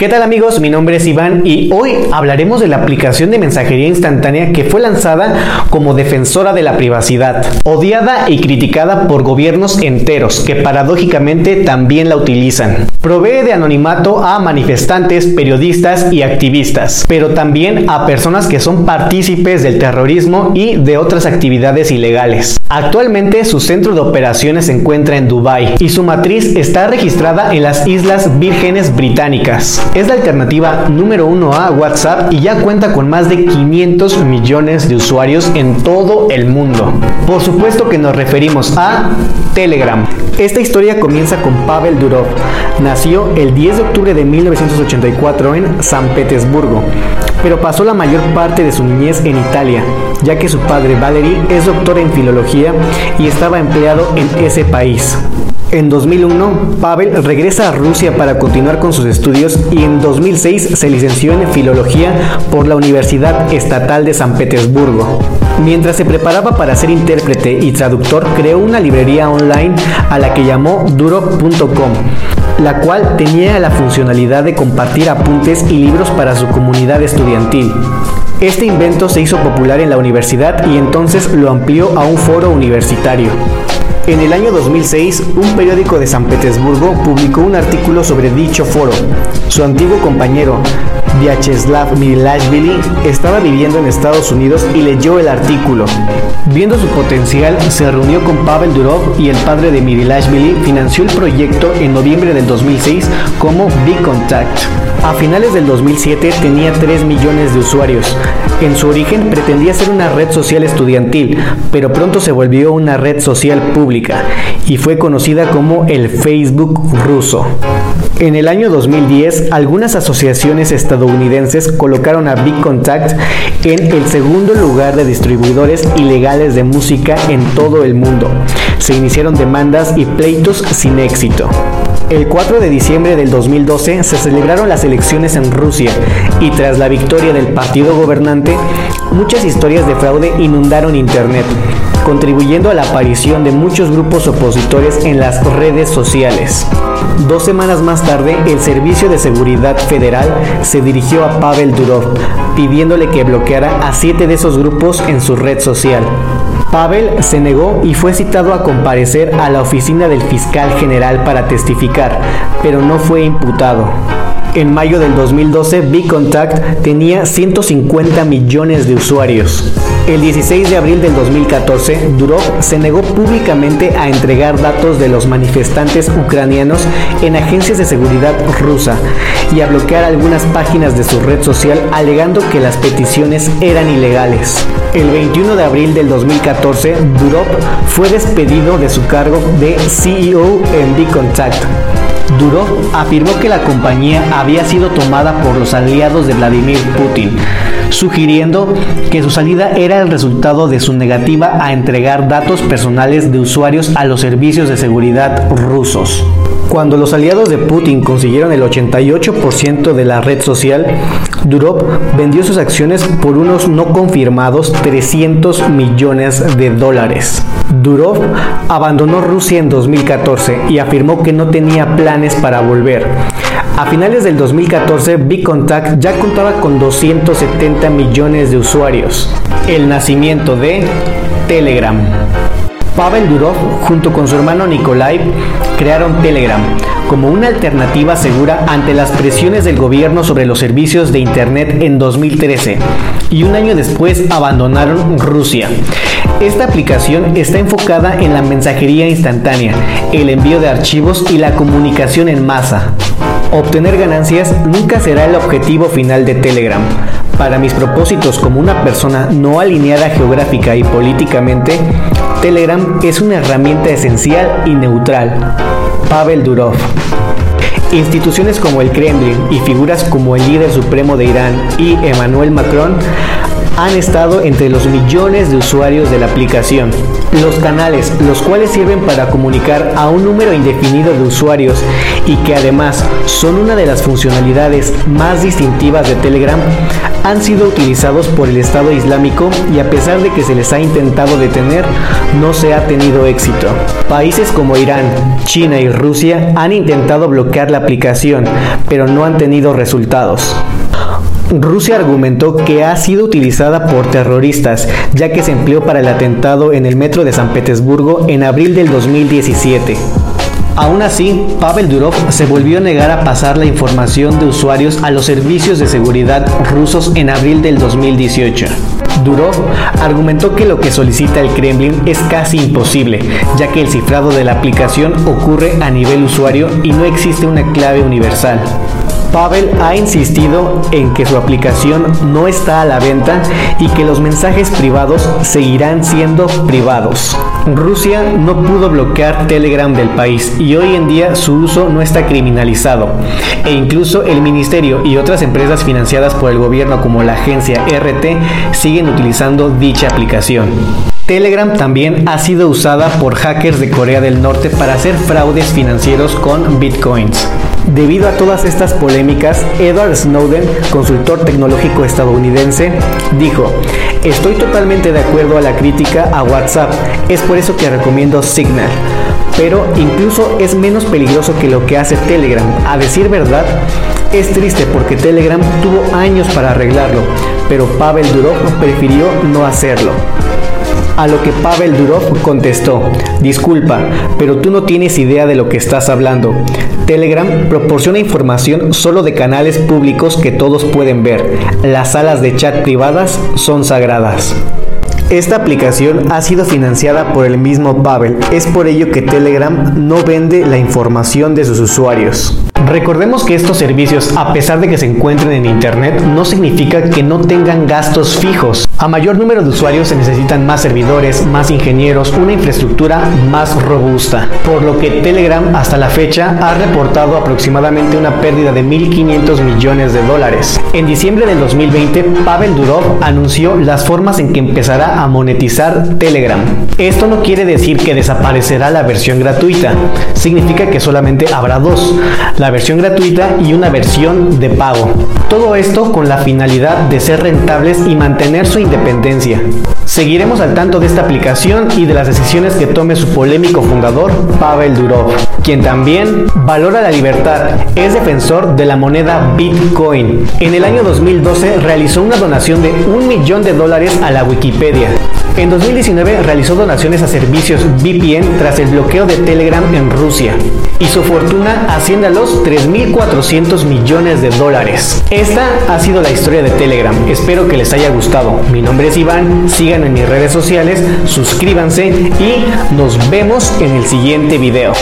¿Qué tal amigos? Mi nombre es Iván y hoy hablaremos de la aplicación de mensajería instantánea que fue lanzada como defensora de la privacidad, odiada y criticada por gobiernos enteros que paradójicamente también la utilizan. Provee de anonimato a manifestantes, periodistas y activistas, pero también a personas que son partícipes del terrorismo y de otras actividades ilegales. Actualmente su centro de operaciones se encuentra en Dubái y su matriz está registrada en las Islas Vírgenes Británicas. Es la alternativa número uno a WhatsApp y ya cuenta con más de 500 millones de usuarios en todo el mundo. Por supuesto que nos referimos a Telegram. Esta historia comienza con Pavel Durov. Nació el 10 de octubre de 1984 en San Petersburgo, pero pasó la mayor parte de su niñez en Italia, ya que su padre Valery es doctor en filología y estaba empleado en ese país. En 2001, Pavel regresa a Rusia para continuar con sus estudios y en 2006 se licenció en Filología por la Universidad Estatal de San Petersburgo. Mientras se preparaba para ser intérprete y traductor, creó una librería online a la que llamó duro.com, la cual tenía la funcionalidad de compartir apuntes y libros para su comunidad estudiantil. Este invento se hizo popular en la universidad y entonces lo amplió a un foro universitario. En el año 2006, un periódico de San Petersburgo publicó un artículo sobre dicho foro. Su antiguo compañero, Vyacheslav Milashvili, estaba viviendo en Estados Unidos y leyó el artículo. Viendo su potencial, se reunió con Pavel Durov y el padre de Milashvili financió el proyecto en noviembre del 2006 como B-Contact. A finales del 2007 tenía 3 millones de usuarios. En su origen pretendía ser una red social estudiantil, pero pronto se volvió una red social pública y fue conocida como el Facebook ruso. En el año 2010, algunas asociaciones estadounidenses colocaron a Big Contact en el segundo lugar de distribuidores ilegales de música en todo el mundo. Se iniciaron demandas y pleitos sin éxito. El 4 de diciembre del 2012 se celebraron las elecciones en Rusia y tras la victoria del partido gobernante, muchas historias de fraude inundaron Internet, contribuyendo a la aparición de muchos grupos opositores en las redes sociales. Dos semanas más tarde, el Servicio de Seguridad Federal se dirigió a Pavel Durov, pidiéndole que bloqueara a siete de esos grupos en su red social. Pavel se negó y fue citado a comparecer a la oficina del fiscal general para testificar, pero no fue imputado. En mayo del 2012, B-Contact tenía 150 millones de usuarios. El 16 de abril del 2014, Durov se negó públicamente a entregar datos de los manifestantes ucranianos en agencias de seguridad rusa y a bloquear algunas páginas de su red social alegando que las peticiones eran ilegales. El 21 de abril del 2014, Durov fue despedido de su cargo de CEO en B-Contact. Durov afirmó que la compañía había sido tomada por los aliados de Vladimir Putin, sugiriendo que su salida era el resultado de su negativa a entregar datos personales de usuarios a los servicios de seguridad rusos. Cuando los aliados de Putin consiguieron el 88% de la red social, Durov vendió sus acciones por unos no confirmados 300 millones de dólares. Durov abandonó Rusia en 2014 y afirmó que no tenía planes para volver. A finales del 2014, Contact ya contaba con 270 millones de usuarios. El nacimiento de Telegram. Pavel Durov, junto con su hermano Nikolai, crearon Telegram como una alternativa segura ante las presiones del gobierno sobre los servicios de Internet en 2013 y un año después abandonaron Rusia. Esta aplicación está enfocada en la mensajería instantánea, el envío de archivos y la comunicación en masa. Obtener ganancias nunca será el objetivo final de Telegram. Para mis propósitos como una persona no alineada geográfica y políticamente, Telegram es una herramienta esencial y neutral. Pavel Durov. Instituciones como el Kremlin y figuras como el líder supremo de Irán y Emmanuel Macron han estado entre los millones de usuarios de la aplicación. Los canales, los cuales sirven para comunicar a un número indefinido de usuarios y que además son una de las funcionalidades más distintivas de Telegram, han sido utilizados por el Estado Islámico y a pesar de que se les ha intentado detener, no se ha tenido éxito. Países como Irán, China y Rusia han intentado bloquear la aplicación, pero no han tenido resultados. Rusia argumentó que ha sido utilizada por terroristas, ya que se empleó para el atentado en el metro de San Petersburgo en abril del 2017. Aún así, Pavel Durov se volvió a negar a pasar la información de usuarios a los servicios de seguridad rusos en abril del 2018. Durov argumentó que lo que solicita el Kremlin es casi imposible, ya que el cifrado de la aplicación ocurre a nivel usuario y no existe una clave universal. Pavel ha insistido en que su aplicación no está a la venta y que los mensajes privados seguirán siendo privados. Rusia no pudo bloquear Telegram del país y hoy en día su uso no está criminalizado e incluso el ministerio y otras empresas financiadas por el gobierno como la agencia RT siguen utilizando dicha aplicación. Telegram también ha sido usada por hackers de Corea del Norte para hacer fraudes financieros con bitcoins. Debido a todas estas polémicas, Edward Snowden, consultor tecnológico estadounidense, dijo, estoy totalmente de acuerdo a la crítica a WhatsApp, es por eso que recomiendo Signal, pero incluso es menos peligroso que lo que hace Telegram. A decir verdad, es triste porque Telegram tuvo años para arreglarlo, pero Pavel Durov prefirió no hacerlo. A lo que Pavel Durov contestó, disculpa, pero tú no tienes idea de lo que estás hablando. Telegram proporciona información solo de canales públicos que todos pueden ver. Las salas de chat privadas son sagradas. Esta aplicación ha sido financiada por el mismo Pavel. Es por ello que Telegram no vende la información de sus usuarios. Recordemos que estos servicios, a pesar de que se encuentren en Internet, no significa que no tengan gastos fijos. A mayor número de usuarios se necesitan más servidores, más ingenieros, una infraestructura más robusta, por lo que Telegram hasta la fecha ha reportado aproximadamente una pérdida de 1.500 millones de dólares. En diciembre del 2020, Pavel Durov anunció las formas en que empezará a monetizar Telegram. Esto no quiere decir que desaparecerá la versión gratuita, significa que solamente habrá dos. La versión gratuita y una versión de pago. Todo esto con la finalidad de ser rentables y mantener su independencia. Seguiremos al tanto de esta aplicación y de las decisiones que tome su polémico fundador, Pavel Durov, quien también valora la libertad, es defensor de la moneda Bitcoin. En el año 2012 realizó una donación de un millón de dólares a la Wikipedia. En 2019 realizó donaciones a servicios VPN tras el bloqueo de Telegram en Rusia y su fortuna asciende a los 3.400 millones de dólares. Esta ha sido la historia de Telegram. Espero que les haya gustado. Mi nombre es Iván, síganme en mis redes sociales, suscríbanse y nos vemos en el siguiente video.